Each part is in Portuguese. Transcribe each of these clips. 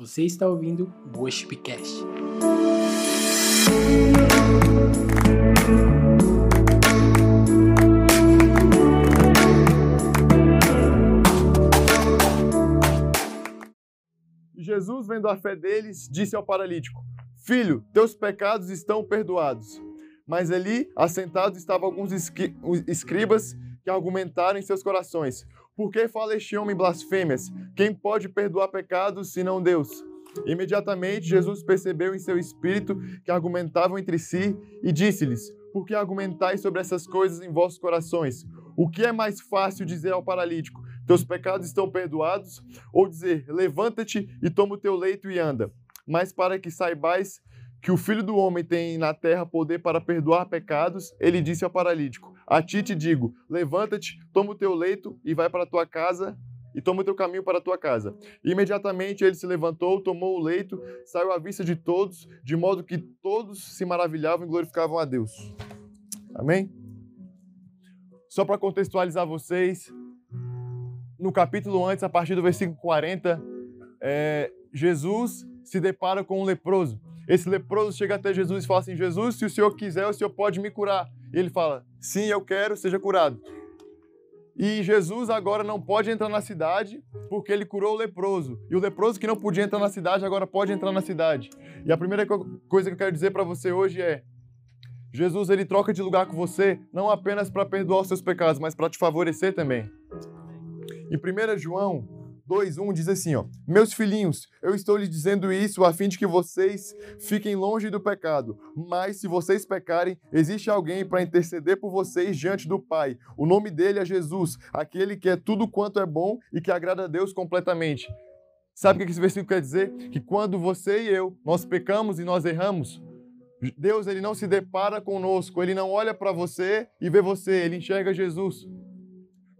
Você está ouvindo o Worshipcast. Jesus, vendo a fé deles, disse ao paralítico: Filho, teus pecados estão perdoados. Mas ali, assentados, estavam alguns escribas que argumentaram em seus corações: Por que fala este homem blasfêmias? Quem pode perdoar pecados senão Deus? Imediatamente Jesus percebeu em seu espírito que argumentavam entre si e disse-lhes: Por que argumentais sobre essas coisas em vossos corações? O que é mais fácil dizer ao paralítico: Teus pecados estão perdoados? Ou dizer: Levanta-te e toma o teu leito e anda? Mas para que saibais que o Filho do Homem tem na terra poder para perdoar pecados, ele disse ao paralítico: A ti te digo, levanta-te, toma o teu leito e vai para a tua casa e toma o teu caminho para a tua casa. E imediatamente ele se levantou, tomou o leito, saiu à vista de todos, de modo que todos se maravilhavam e glorificavam a Deus. Amém? Só para contextualizar vocês, no capítulo antes, a partir do versículo 40, é, Jesus se depara com um leproso. Esse leproso chega até Jesus e fala assim: Jesus, se o senhor quiser, o senhor pode me curar. E ele fala: Sim, eu quero, seja curado. E Jesus agora não pode entrar na cidade porque ele curou o leproso. E o leproso que não podia entrar na cidade agora pode entrar na cidade. E a primeira coisa que eu quero dizer para você hoje é: Jesus ele troca de lugar com você não apenas para perdoar os seus pecados, mas para te favorecer também. Em 1 João 2:1 diz assim, ó: Meus filhinhos, eu estou lhes dizendo isso a fim de que vocês fiquem longe do pecado. Mas se vocês pecarem, existe alguém para interceder por vocês diante do Pai. O nome dele é Jesus, aquele que é tudo quanto é bom e que agrada a Deus completamente. Sabe o que esse versículo quer dizer? Que quando você e eu nós pecamos e nós erramos, Deus ele não se depara conosco, ele não olha para você e vê você, ele enxerga Jesus.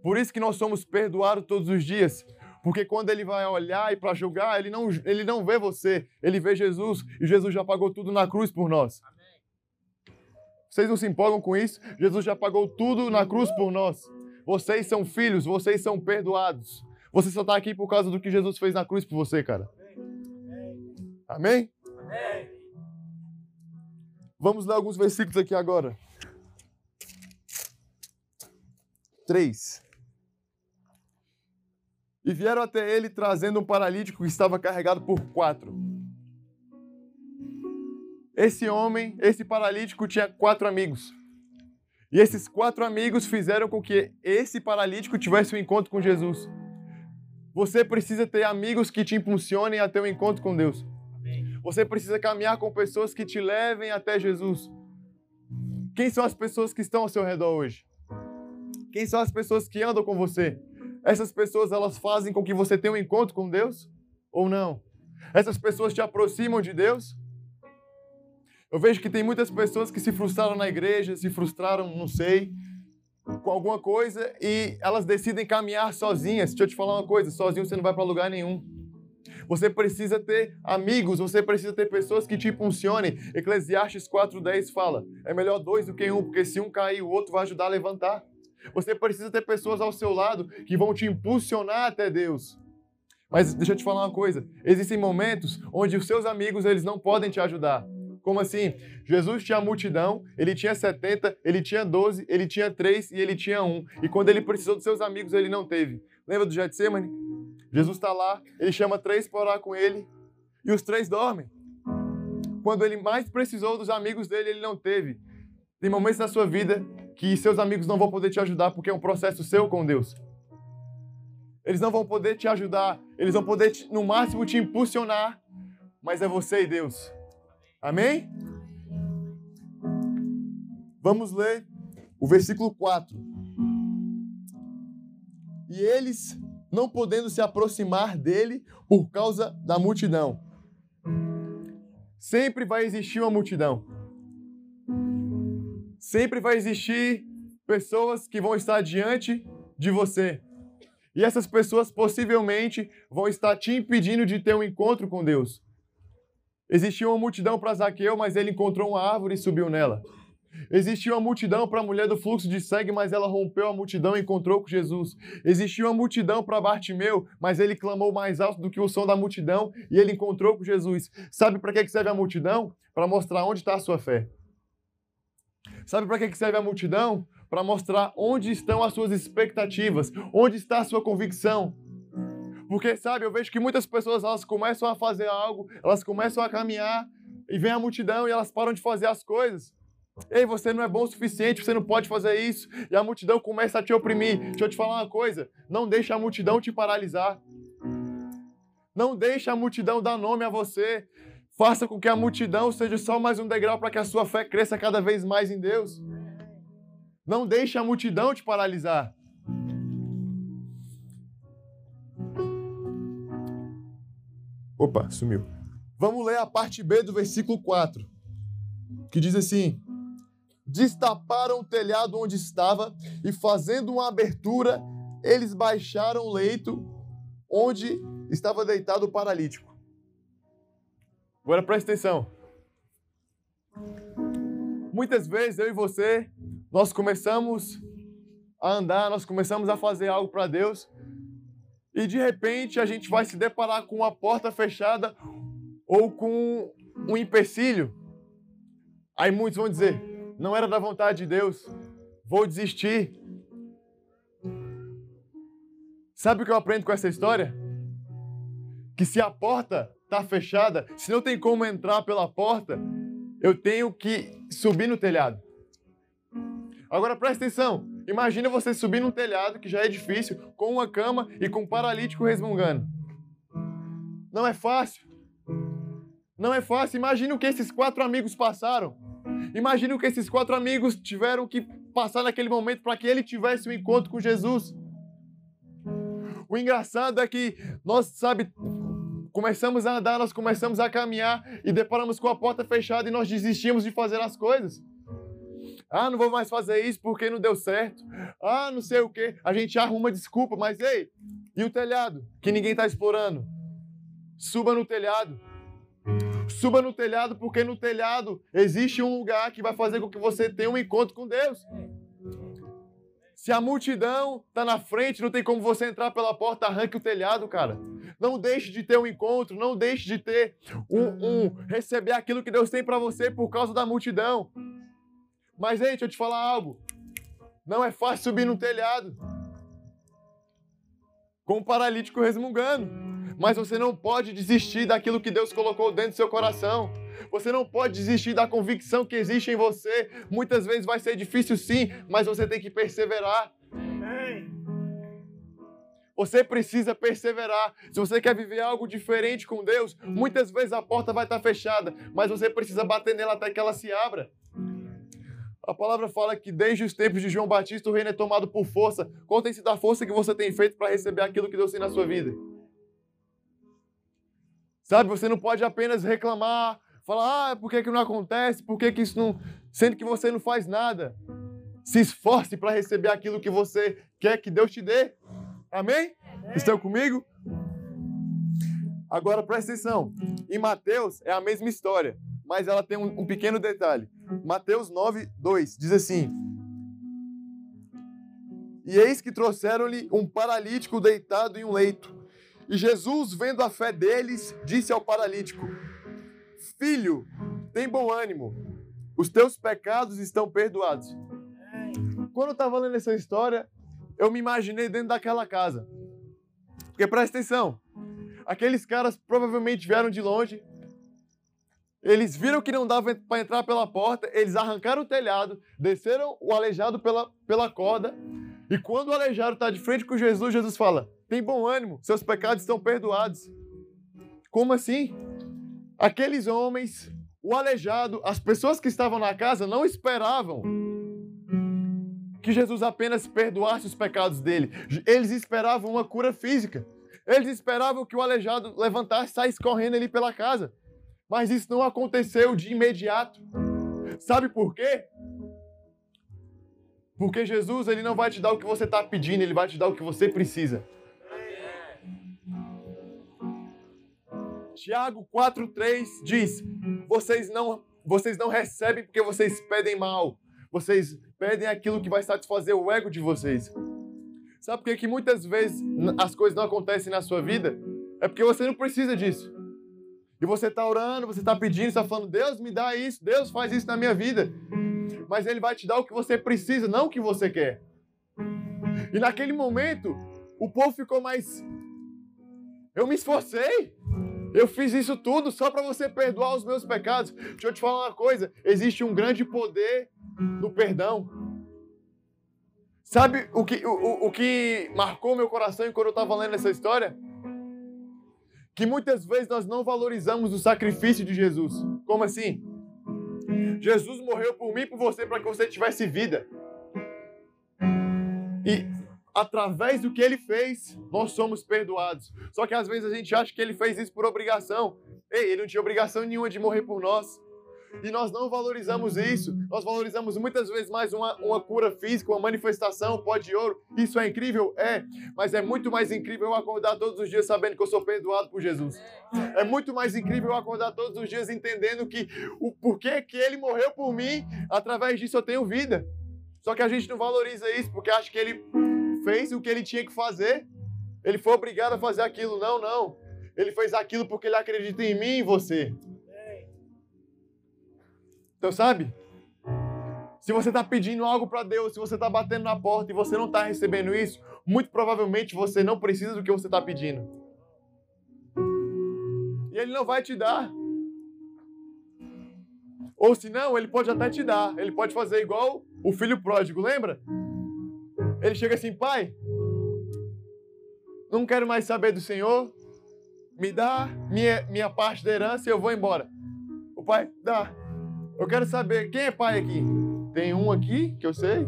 Por isso que nós somos perdoados todos os dias, porque quando ele vai olhar e para julgar, ele não, ele não vê você, ele vê Jesus e Jesus já pagou tudo na cruz por nós. Vocês não se empolgam com isso? Jesus já pagou tudo na cruz por nós. Vocês são filhos, vocês são perdoados. Você só está aqui por causa do que Jesus fez na cruz por você, cara. Amém? Vamos ler alguns versículos aqui agora. Três. E vieram até ele trazendo um paralítico que estava carregado por quatro. Esse homem, esse paralítico, tinha quatro amigos. E esses quatro amigos fizeram com que esse paralítico tivesse um encontro com Jesus. Você precisa ter amigos que te impulsionem a ter um encontro com Deus. Você precisa caminhar com pessoas que te levem até Jesus. Quem são as pessoas que estão ao seu redor hoje? Quem são as pessoas que andam com você? Essas pessoas elas fazem com que você tenha um encontro com Deus ou não? Essas pessoas te aproximam de Deus? Eu vejo que tem muitas pessoas que se frustraram na igreja, se frustraram, não sei, com alguma coisa e elas decidem caminhar sozinhas. Deixa eu te falar uma coisa: sozinho você não vai para lugar nenhum. Você precisa ter amigos, você precisa ter pessoas que te impulsionem. Eclesiastes 4,10 fala: é melhor dois do que um, porque se um cair, o outro vai ajudar a levantar. Você precisa ter pessoas ao seu lado que vão te impulsionar até Deus. Mas deixa eu te falar uma coisa, existem momentos onde os seus amigos eles não podem te ajudar. Como assim? Jesus tinha multidão, ele tinha 70, ele tinha 12, ele tinha 3 e ele tinha 1. E quando ele precisou dos seus amigos, ele não teve. Lembra do Getsemane? Jesus está lá, ele chama três para orar com ele e os três dormem. Quando ele mais precisou dos amigos dele, ele não teve. Tem momentos na sua vida que seus amigos não vão poder te ajudar porque é um processo seu com Deus. Eles não vão poder te ajudar, eles vão poder, no máximo, te impulsionar, mas é você e Deus. Amém? Vamos ler o versículo 4. E eles, não podendo se aproximar dele por causa da multidão. Sempre vai existir uma multidão. Sempre vai existir pessoas que vão estar diante de você. E essas pessoas possivelmente vão estar te impedindo de ter um encontro com Deus. Existia uma multidão para Zaqueu, mas ele encontrou uma árvore e subiu nela. Existia uma multidão para a mulher do fluxo de sangue, mas ela rompeu a multidão e encontrou com Jesus. Existia uma multidão para Bartimeu, mas ele clamou mais alto do que o som da multidão e ele encontrou com Jesus. Sabe para que serve a multidão? Para mostrar onde está a sua fé. Sabe para que serve a multidão? Para mostrar onde estão as suas expectativas, onde está a sua convicção. Porque, sabe, eu vejo que muitas pessoas elas começam a fazer algo, elas começam a caminhar e vem a multidão e elas param de fazer as coisas. Ei, você não é bom o suficiente, você não pode fazer isso. E a multidão começa a te oprimir. Deixa eu te falar uma coisa: não deixa a multidão te paralisar. Não deixa a multidão dar nome a você. Faça com que a multidão seja só mais um degrau para que a sua fé cresça cada vez mais em Deus. Não deixe a multidão te paralisar. Opa, sumiu. Vamos ler a parte B do versículo 4, que diz assim: Destaparam o telhado onde estava e, fazendo uma abertura, eles baixaram o leito onde estava deitado o paralítico. Agora presta atenção. Muitas vezes eu e você, nós começamos a andar, nós começamos a fazer algo para Deus e de repente a gente vai se deparar com uma porta fechada ou com um empecilho. Aí muitos vão dizer: não era da vontade de Deus, vou desistir. Sabe o que eu aprendo com essa história? Que se a porta está fechada, se não tem como entrar pela porta, eu tenho que subir no telhado. Agora presta atenção. Imagina você subir num telhado, que já é difícil, com uma cama e com um paralítico resmungando. Não é fácil. Não é fácil. Imagina o que esses quatro amigos passaram. Imagina o que esses quatro amigos tiveram que passar naquele momento para que ele tivesse um encontro com Jesus. O engraçado é que nós, sabe, começamos a andar, nós começamos a caminhar e deparamos com a porta fechada e nós desistimos de fazer as coisas. Ah, não vou mais fazer isso porque não deu certo. Ah, não sei o quê. A gente arruma desculpa, mas ei, e o telhado que ninguém está explorando? Suba no telhado. Suba no telhado porque no telhado existe um lugar que vai fazer com que você tenha um encontro com Deus. Se a multidão está na frente, não tem como você entrar pela porta, arranque o telhado, cara. Não deixe de ter um encontro, não deixe de ter um, um receber aquilo que Deus tem para você por causa da multidão. Mas, gente, deixa eu te falar algo. Não é fácil subir no telhado com um paralítico resmungando. Mas você não pode desistir daquilo que Deus colocou dentro do seu coração. Você não pode desistir da convicção que existe em você. Muitas vezes vai ser difícil sim, mas você tem que perseverar. Você precisa perseverar. Se você quer viver algo diferente com Deus, muitas vezes a porta vai estar fechada, mas você precisa bater nela até que ela se abra. A palavra fala que desde os tempos de João Batista o reino é tomado por força. Contem-se da força que você tem feito para receber aquilo que Deus tem na sua vida. Sabe, você não pode apenas reclamar, falar, ah, por que, que não acontece? Por que, que isso não. Sendo que você não faz nada. Se esforce para receber aquilo que você quer que Deus te dê. Amém? Estão comigo? Agora presta atenção. Em Mateus é a mesma história, mas ela tem um, um pequeno detalhe. Mateus 9, 2 diz assim: E eis que trouxeram-lhe um paralítico deitado em um leito. E Jesus, vendo a fé deles, disse ao paralítico: Filho, tem bom ânimo, os teus pecados estão perdoados. Quando eu estava lendo essa história, eu me imaginei dentro daquela casa. Porque presta atenção, aqueles caras provavelmente vieram de longe, eles viram que não dava para entrar pela porta, eles arrancaram o telhado, desceram o aleijado pela, pela corda, e quando o aleijado está de frente com Jesus, Jesus fala: tem bom ânimo, seus pecados estão perdoados. Como assim? Aqueles homens, o aleijado, as pessoas que estavam na casa não esperavam que Jesus apenas perdoasse os pecados dele. Eles esperavam uma cura física. Eles esperavam que o aleijado levantasse e saísse correndo ali pela casa. Mas isso não aconteceu de imediato. Sabe por quê? Porque Jesus ele não vai te dar o que você está pedindo, ele vai te dar o que você precisa. Tiago 4,3 diz: Vocês não vocês não recebem porque vocês pedem mal. Vocês pedem aquilo que vai satisfazer o ego de vocês. Sabe por que, muitas vezes as coisas não acontecem na sua vida? É porque você não precisa disso. E você está orando, você está pedindo, está falando, Deus me dá isso, Deus faz isso na minha vida. Mas Ele vai te dar o que você precisa, não o que você quer. E naquele momento, o povo ficou mais. Eu me esforcei. Eu fiz isso tudo só para você perdoar os meus pecados. Deixa eu te falar uma coisa: existe um grande poder no perdão. Sabe o que, o, o que marcou meu coração quando eu estava lendo essa história? Que muitas vezes nós não valorizamos o sacrifício de Jesus. Como assim? Jesus morreu por mim e por você para que você tivesse vida. E através do que ele fez, nós somos perdoados. Só que às vezes a gente acha que ele fez isso por obrigação. Ei, ele não tinha obrigação nenhuma de morrer por nós. E nós não valorizamos isso. Nós valorizamos muitas vezes mais uma, uma cura física, uma manifestação, pó de ouro. Isso é incrível? É. Mas é muito mais incrível eu acordar todos os dias sabendo que eu sou perdoado por Jesus. É muito mais incrível eu acordar todos os dias entendendo que o porquê que ele morreu por mim, através disso eu tenho vida. Só que a gente não valoriza isso porque acha que ele fez o que ele tinha que fazer. Ele foi obrigado a fazer aquilo. Não, não. Ele fez aquilo porque ele acredita em mim e em você. Então, sabe? Se você está pedindo algo para Deus, se você está batendo na porta e você não está recebendo isso, muito provavelmente você não precisa do que você está pedindo. E Ele não vai te dar. Ou se não, Ele pode até te dar. Ele pode fazer igual o filho pródigo, lembra? Ele chega assim, pai, não quero mais saber do Senhor, me dá minha, minha parte da herança e eu vou embora. O pai, dá. Eu quero saber, quem é pai aqui? Tem um aqui, que eu sei.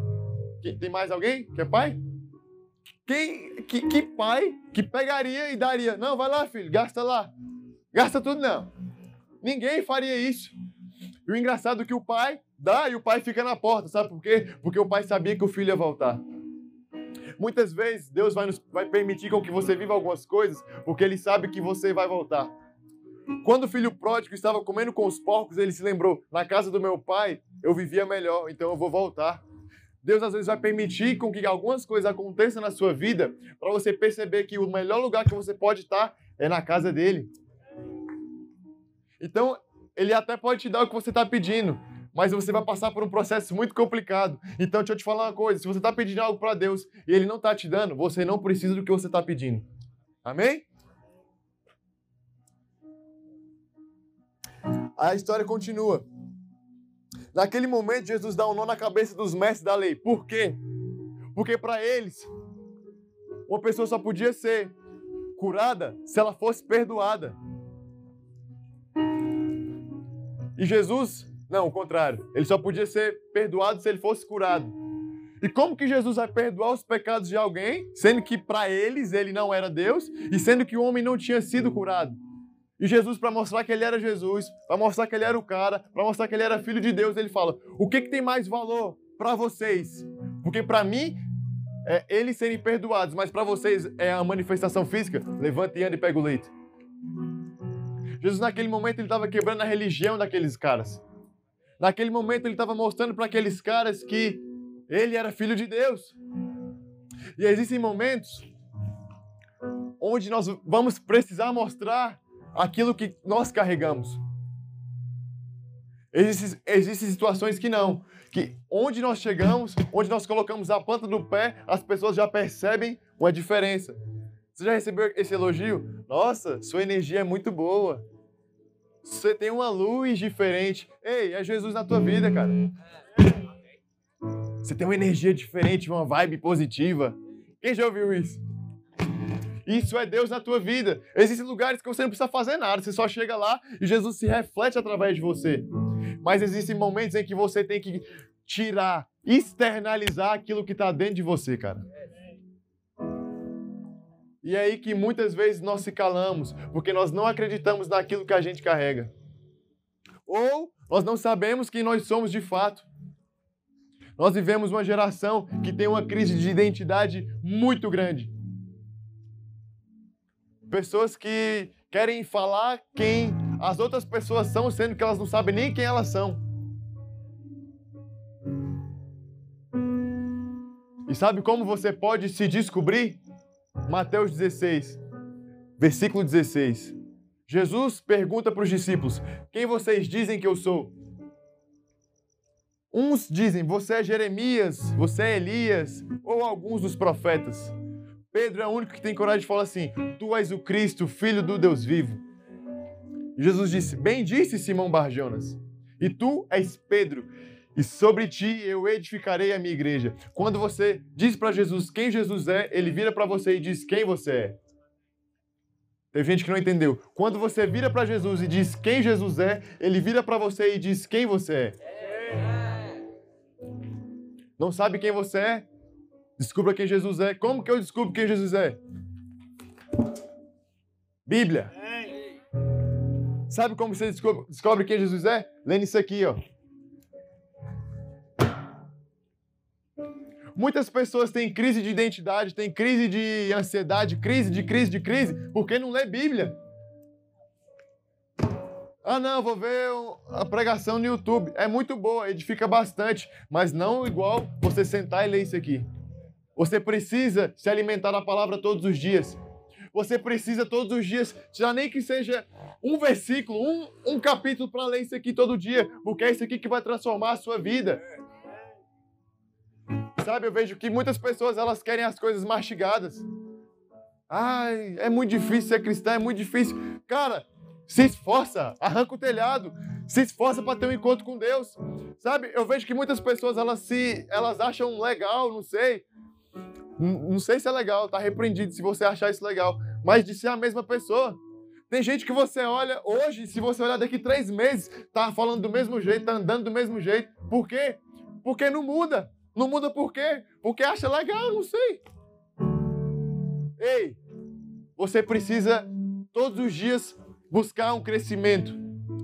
Tem mais alguém que é pai? Quem, que, que pai que pegaria e daria? Não, vai lá, filho, gasta lá. Gasta tudo, não. Ninguém faria isso. E o engraçado é que o pai dá e o pai fica na porta, sabe por quê? Porque o pai sabia que o filho ia voltar. Muitas vezes Deus vai, nos, vai permitir com que você viva algumas coisas, porque Ele sabe que você vai voltar. Quando o filho pródigo estava comendo com os porcos, ele se lembrou: na casa do meu pai eu vivia melhor, então eu vou voltar. Deus às vezes vai permitir com que algumas coisas aconteçam na sua vida para você perceber que o melhor lugar que você pode estar é na casa dele. Então, ele até pode te dar o que você está pedindo, mas você vai passar por um processo muito complicado. Então, deixa eu te falar uma coisa: se você está pedindo algo para Deus e Ele não está te dando, você não precisa do que você está pedindo. Amém? A história continua. Naquele momento, Jesus dá um nó na cabeça dos mestres da lei. Por quê? Porque para eles, uma pessoa só podia ser curada se ela fosse perdoada. E Jesus não, o contrário. Ele só podia ser perdoado se ele fosse curado. E como que Jesus vai perdoar os pecados de alguém, sendo que para eles ele não era Deus e sendo que o homem não tinha sido curado? E Jesus, para mostrar que ele era Jesus, para mostrar que ele era o cara, para mostrar que ele era filho de Deus, ele fala: o que, que tem mais valor para vocês? Porque para mim é eles serem perdoados, mas para vocês é a manifestação física. Levanta e anda e pega o leite. Jesus, naquele momento, ele estava quebrando a religião daqueles caras. Naquele momento ele estava mostrando para aqueles caras que ele era filho de Deus. E existem momentos onde nós vamos precisar mostrar aquilo que nós carregamos. Existem, situações que não. Que onde nós chegamos, onde nós colocamos a planta do pé, as pessoas já percebem uma diferença. Você já recebeu esse elogio? Nossa, sua energia é muito boa. Você tem uma luz diferente. Ei, é Jesus na tua vida, cara. Você tem uma energia diferente, uma vibe positiva. Quem já ouviu isso? Isso é Deus na tua vida. Existem lugares que você não precisa fazer nada, você só chega lá e Jesus se reflete através de você. Mas existem momentos em que você tem que tirar, externalizar aquilo que está dentro de você, cara. E é aí que muitas vezes nós se calamos, porque nós não acreditamos naquilo que a gente carrega. Ou nós não sabemos quem nós somos de fato. Nós vivemos uma geração que tem uma crise de identidade muito grande. Pessoas que querem falar quem as outras pessoas são, sendo que elas não sabem nem quem elas são. E sabe como você pode se descobrir? Mateus 16, versículo 16. Jesus pergunta para os discípulos: Quem vocês dizem que eu sou? Uns dizem: Você é Jeremias, você é Elias, ou alguns dos profetas. Pedro é o único que tem coragem de falar assim: Tu és o Cristo, filho do Deus vivo. Jesus disse: Bem disse Simão Barjonas, e tu és Pedro, e sobre ti eu edificarei a minha igreja. Quando você diz para Jesus quem Jesus é, ele vira para você e diz quem você é. Teve gente que não entendeu. Quando você vira para Jesus e diz quem Jesus é, ele vira para você e diz quem você é. Não sabe quem você é? Descubra quem Jesus é. Como que eu descubro quem Jesus é? Bíblia. Sabe como você descobre, descobre quem Jesus é? Lendo isso aqui, ó. Muitas pessoas têm crise de identidade, têm crise de ansiedade, crise de crise de crise, porque não lê Bíblia. Ah, não, vou ver a pregação no YouTube. É muito boa, edifica bastante, mas não igual você sentar e ler isso aqui. Você precisa se alimentar da palavra todos os dias. Você precisa todos os dias, já nem que seja um versículo, um, um capítulo para ler isso aqui todo dia, porque é isso aqui que vai transformar a sua vida. Sabe, eu vejo que muitas pessoas elas querem as coisas mastigadas. Ai, é muito difícil ser cristão, é muito difícil. Cara, se esforça, arranca o telhado, se esforça para ter um encontro com Deus. Sabe, eu vejo que muitas pessoas elas se elas acham legal, não sei. Não sei se é legal, tá repreendido se você achar isso legal, mas de ser a mesma pessoa. Tem gente que você olha hoje, se você olhar daqui três meses, tá falando do mesmo jeito, tá andando do mesmo jeito. Por quê? Porque não muda. Não muda por quê? Porque acha legal, não sei. Ei, você precisa todos os dias buscar um crescimento.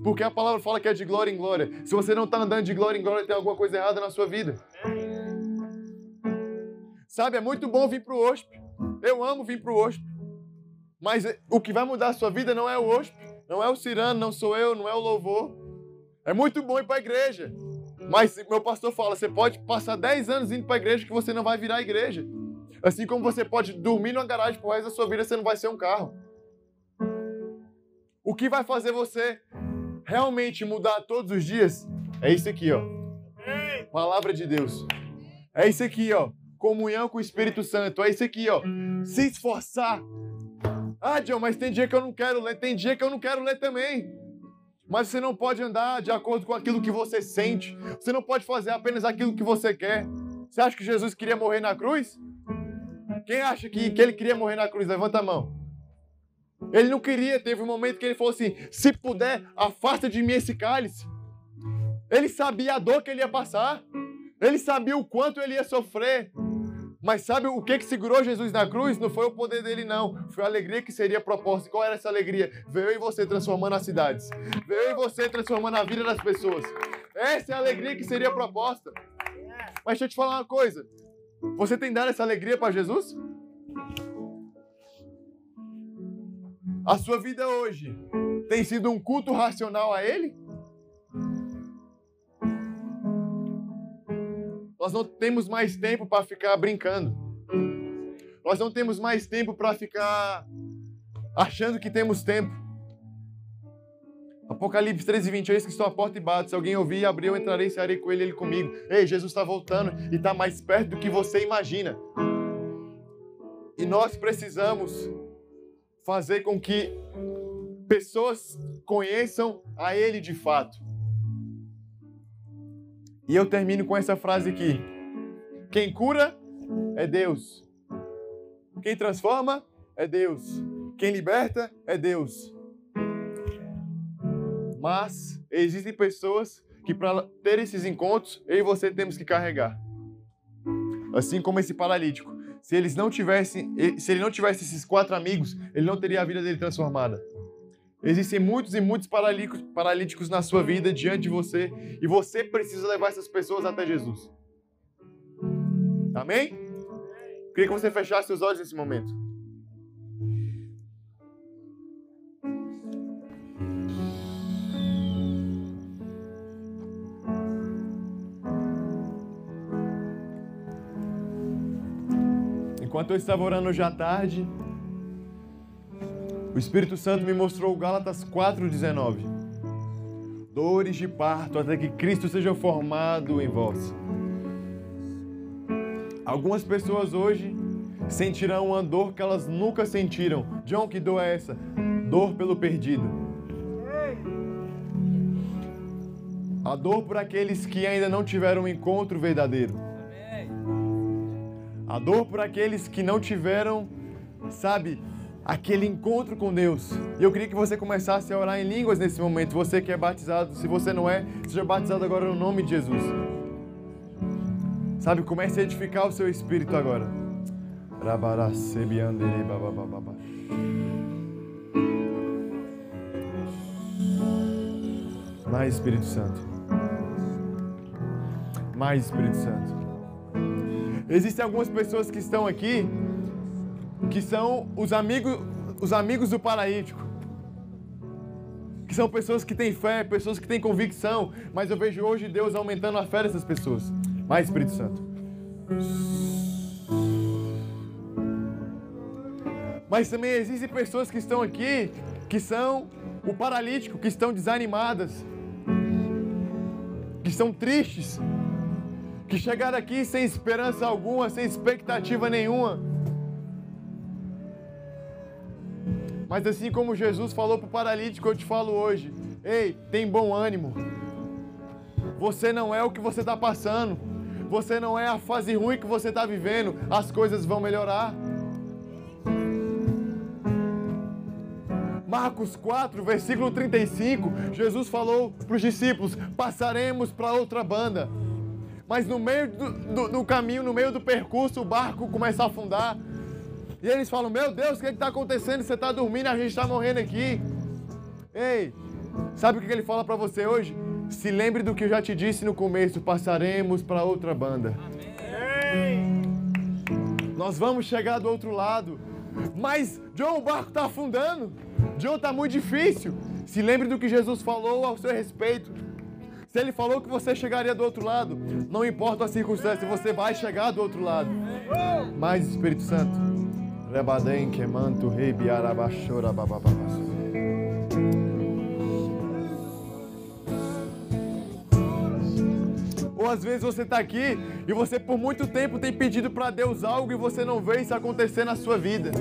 Porque a palavra fala que é de glória em glória. Se você não está andando de glória em glória, tem alguma coisa errada na sua vida. Sabe, é muito bom vir para o OSP. Eu amo vir para o OSP. Mas o que vai mudar a sua vida não é o OSP, não é o Cirano, não sou eu, não é o louvor. É muito bom ir para a igreja. Mas meu pastor fala, você pode passar 10 anos indo para a igreja que você não vai virar igreja. Assim como você pode dormir numa garagem por resto da sua vida, você não vai ser um carro. O que vai fazer você realmente mudar todos os dias é isso aqui, ó. Palavra de Deus. É isso aqui, ó. Comunhão com o Espírito Santo. É isso aqui, ó. Se esforçar. Ah, John, mas tem dia que eu não quero ler, tem dia que eu não quero ler também. Mas você não pode andar de acordo com aquilo que você sente. Você não pode fazer apenas aquilo que você quer. Você acha que Jesus queria morrer na cruz? Quem acha que, que ele queria morrer na cruz? Levanta a mão. Ele não queria, teve um momento que ele falou assim: se puder, afasta de mim esse cálice. Ele sabia a dor que ele ia passar, ele sabia o quanto ele ia sofrer, mas sabe o que, que segurou Jesus na cruz? Não foi o poder dele, não. Foi a alegria que seria proposta. Qual era essa alegria? Veio em você transformando as cidades. Veio em você transformando a vida das pessoas. Essa é a alegria que seria proposta. Mas deixa eu te falar uma coisa. Você tem dado essa alegria para Jesus? A sua vida hoje tem sido um culto racional a Ele? Nós não temos mais tempo para ficar brincando. Nós não temos mais tempo para ficar achando que temos tempo. Apocalipse 13, 20, eis que estou à porta e bato. Se alguém ouvir e abrir, eu entrarei e cearei com ele, ele comigo. Ei, Jesus está voltando e está mais perto do que você imagina. E nós precisamos fazer com que pessoas conheçam a Ele de fato. E eu termino com essa frase aqui: Quem cura é Deus. Quem transforma é Deus. Quem liberta é Deus. Mas existem pessoas que para ter esses encontros, eu e você temos que carregar. Assim como esse paralítico. Se eles não tivessem, se ele não tivesse esses quatro amigos, ele não teria a vida dele transformada. Existem muitos e muitos paralíticos na sua vida, diante de você, e você precisa levar essas pessoas até Jesus. Amém? Queria que você fechasse seus olhos nesse momento. Enquanto eu estava orando já tarde, o Espírito Santo me mostrou Gálatas 4,19. Dores de parto até que Cristo seja formado em vós. Algumas pessoas hoje sentirão uma dor que elas nunca sentiram. John, que dor é essa? Dor pelo perdido. A dor por aqueles que ainda não tiveram um encontro verdadeiro. A dor por aqueles que não tiveram, sabe, aquele encontro com Deus. E eu queria que você começasse a orar em línguas nesse momento. Você que é batizado, se você não é, seja batizado agora no nome de Jesus. Sabe, comece a edificar o seu espírito agora. Mais Espírito Santo. Mais Espírito Santo. Existem algumas pessoas que estão aqui que são os amigos, os amigos do paralítico. Que são pessoas que têm fé, pessoas que têm convicção, mas eu vejo hoje Deus aumentando a fé dessas pessoas. Mais Espírito Santo. Mas também existem pessoas que estão aqui que são o paralítico, que estão desanimadas, que estão tristes, que chegaram aqui sem esperança alguma, sem expectativa nenhuma. Mas assim como Jesus falou para o paralítico, eu te falo hoje: ei, tem bom ânimo. Você não é o que você está passando. Você não é a fase ruim que você está vivendo. As coisas vão melhorar. Marcos 4, versículo 35, Jesus falou para os discípulos: passaremos para outra banda. Mas no meio do, do, do, caminho, no meio do percurso, o barco começa a afundar. E eles falam: Meu Deus, o que está acontecendo? Você está dormindo, a gente está morrendo aqui. Ei, sabe o que ele fala para você hoje? Se lembre do que eu já te disse no começo: passaremos para outra banda. Amém. Nós vamos chegar do outro lado. Mas, John, o barco está afundando. John, está muito difícil. Se lembre do que Jesus falou ao seu respeito. Se ele falou que você chegaria do outro lado, não importa a circunstância, você vai chegar do outro lado. Mais Espírito Santo. Rebadem quemanto rei biarabachora babababas. Ou às vezes você está aqui e você por muito tempo tem pedido para Deus algo e você não vê isso acontecer na sua vida.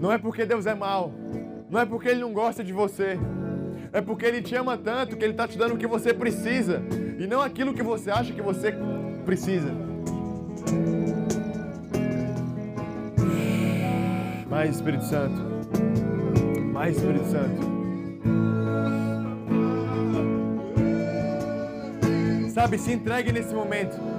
Não é porque Deus é mau, não é porque Ele não gosta de você, é porque Ele te ama tanto que Ele está te dando o que você precisa e não aquilo que você acha que você precisa. Mais Espírito Santo. Mais Espírito Santo. Sabe, se entregue nesse momento.